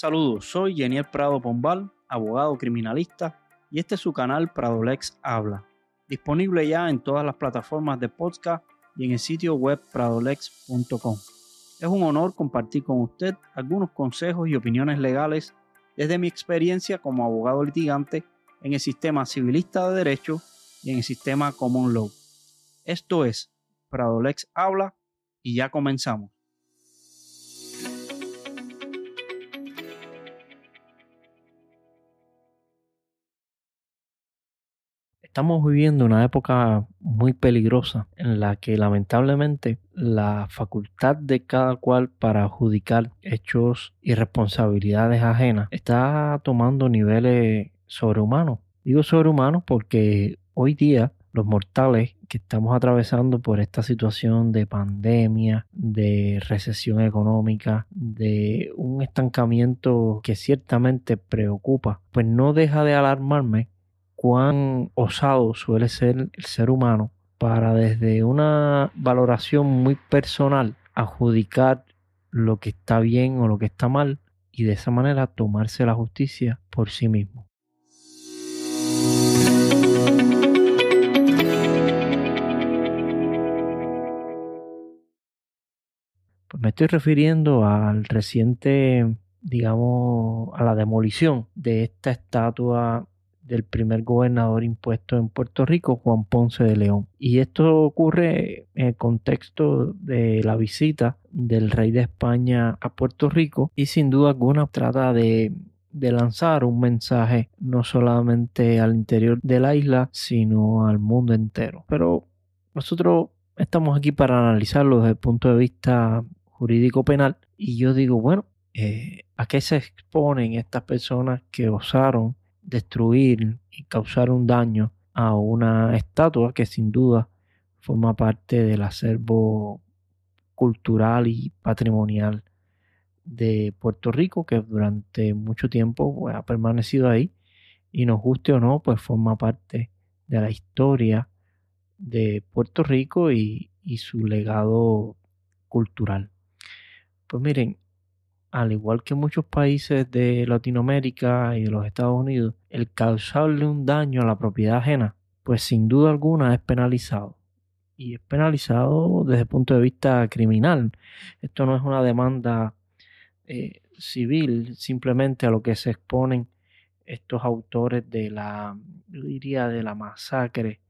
Saludos, soy Geniel Prado Pombal, abogado criminalista, y este es su canal Pradolex Habla, disponible ya en todas las plataformas de podcast y en el sitio web pradolex.com. Es un honor compartir con usted algunos consejos y opiniones legales desde mi experiencia como abogado litigante en el sistema civilista de derecho y en el sistema common law. Esto es Pradolex Habla y ya comenzamos. Estamos viviendo una época muy peligrosa en la que lamentablemente la facultad de cada cual para adjudicar hechos y responsabilidades ajenas está tomando niveles sobrehumanos. Digo sobrehumanos porque hoy día los mortales que estamos atravesando por esta situación de pandemia, de recesión económica, de un estancamiento que ciertamente preocupa, pues no deja de alarmarme cuán osado suele ser el ser humano para desde una valoración muy personal adjudicar lo que está bien o lo que está mal y de esa manera tomarse la justicia por sí mismo. Pues me estoy refiriendo al reciente, digamos, a la demolición de esta estatua del primer gobernador impuesto en Puerto Rico, Juan Ponce de León. Y esto ocurre en el contexto de la visita del rey de España a Puerto Rico y sin duda alguna trata de, de lanzar un mensaje no solamente al interior de la isla, sino al mundo entero. Pero nosotros estamos aquí para analizarlo desde el punto de vista jurídico penal y yo digo, bueno, eh, ¿a qué se exponen estas personas que osaron destruir y causar un daño a una estatua que sin duda forma parte del acervo cultural y patrimonial de Puerto Rico que durante mucho tiempo pues, ha permanecido ahí y nos guste o no pues forma parte de la historia de Puerto Rico y, y su legado cultural. Pues miren, al igual que muchos países de Latinoamérica y de los Estados Unidos, el causarle un daño a la propiedad ajena, pues sin duda alguna es penalizado. Y es penalizado desde el punto de vista criminal. Esto no es una demanda eh, civil, simplemente a lo que se exponen estos autores de la, yo diría, de la masacre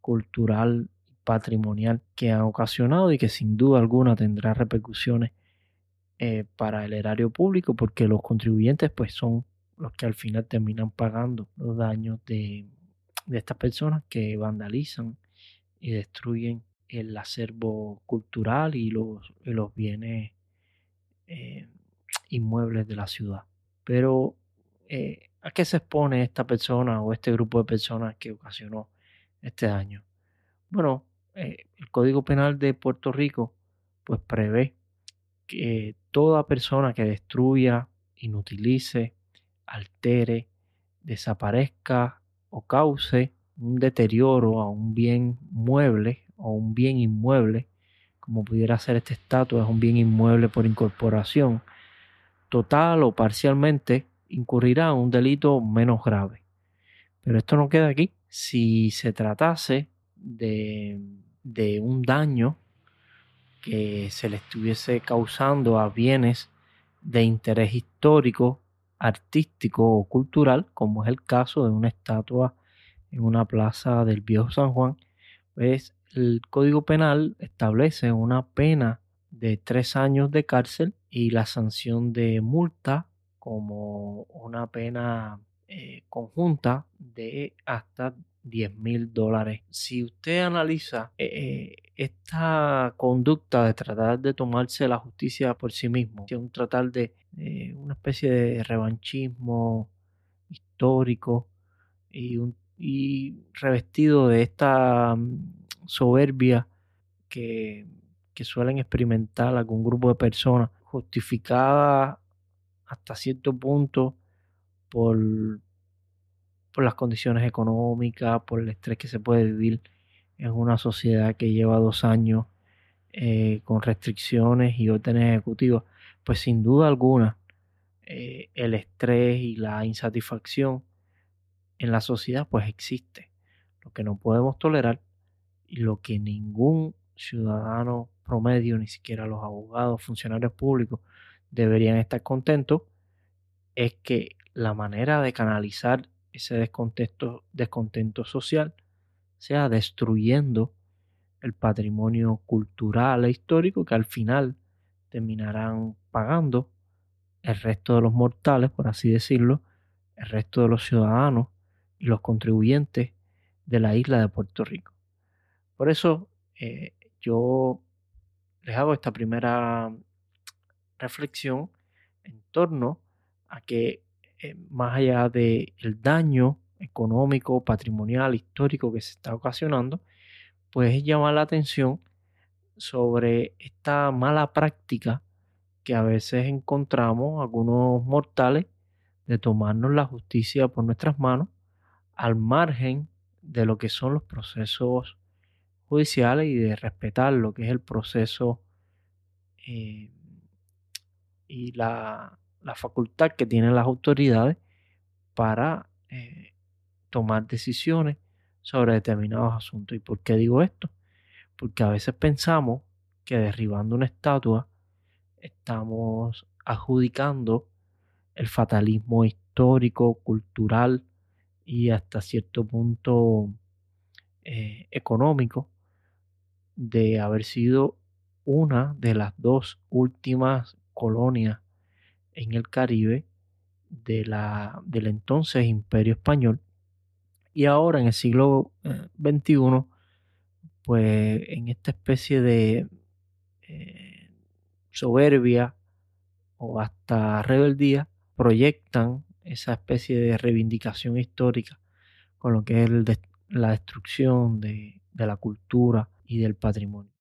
cultural patrimonial que han ocasionado y que sin duda alguna tendrá repercusiones eh, para el erario público porque los contribuyentes pues son los que al final terminan pagando los daños de, estas personas que vandalizan y destruyen el acervo cultural y los, los bienes eh, inmuebles de la ciudad. Pero eh, ¿a qué se expone esta persona o este grupo de personas que ocasionó este daño? Bueno, el Código Penal de Puerto Rico pues prevé que toda persona que destruya, inutilice, altere, desaparezca o cause un deterioro a un bien mueble o un bien inmueble, como pudiera ser esta estatua, es un bien inmueble por incorporación, total o parcialmente incurrirá en un delito menos grave. Pero esto no queda aquí. Si se tratase de, de un daño que se le estuviese causando a bienes de interés histórico, artístico o cultural, como es el caso de una estatua en una plaza del Viejo San Juan, pues el Código Penal establece una pena de tres años de cárcel y la sanción de multa como una pena eh, conjunta de hasta 10 mil dólares. Si usted analiza eh, eh, esta conducta de tratar de tomarse la justicia por sí mismo, un tratar de una especie de revanchismo histórico y, un, y revestido de esta mm, soberbia que, que suelen experimentar algún grupo de personas, justificada hasta cierto punto por, por las condiciones económicas, por el estrés que se puede vivir en una sociedad que lleva dos años eh, con restricciones y órdenes ejecutivas, pues sin duda alguna eh, el estrés y la insatisfacción en la sociedad pues existe. Lo que no podemos tolerar y lo que ningún ciudadano promedio, ni siquiera los abogados, funcionarios públicos, deberían estar contentos, es que la manera de canalizar ese descontento, social sea destruyendo el patrimonio cultural e histórico que al final terminarán pagando el resto de los mortales, por así decirlo, el resto de los ciudadanos y los contribuyentes de la isla de Puerto Rico. Por eso eh, yo les hago esta primera reflexión en torno a que eh, más allá del daño económico, patrimonial, histórico que se está ocasionando, pues llama la atención sobre esta mala práctica que a veces encontramos algunos mortales de tomarnos la justicia por nuestras manos al margen de lo que son los procesos judiciales y de respetar lo que es el proceso eh, y la, facultad que tienen las autoridades para eh, tomar decisiones sobre determinados asuntos. ¿Y por qué digo esto? Porque a veces pensamos que derribando una estatua estamos adjudicando el fatalismo histórico, cultural y hasta cierto punto eh, económico de haber sido una de las dos últimas colonias en el Caribe de la, del entonces Imperio Español. Y ahora en el siglo XXI, eh, pues en esta especie de eh, soberbia o hasta rebeldía, proyectan esa especie de reivindicación histórica con lo que es la destrucción de la cultura y del patrimonio.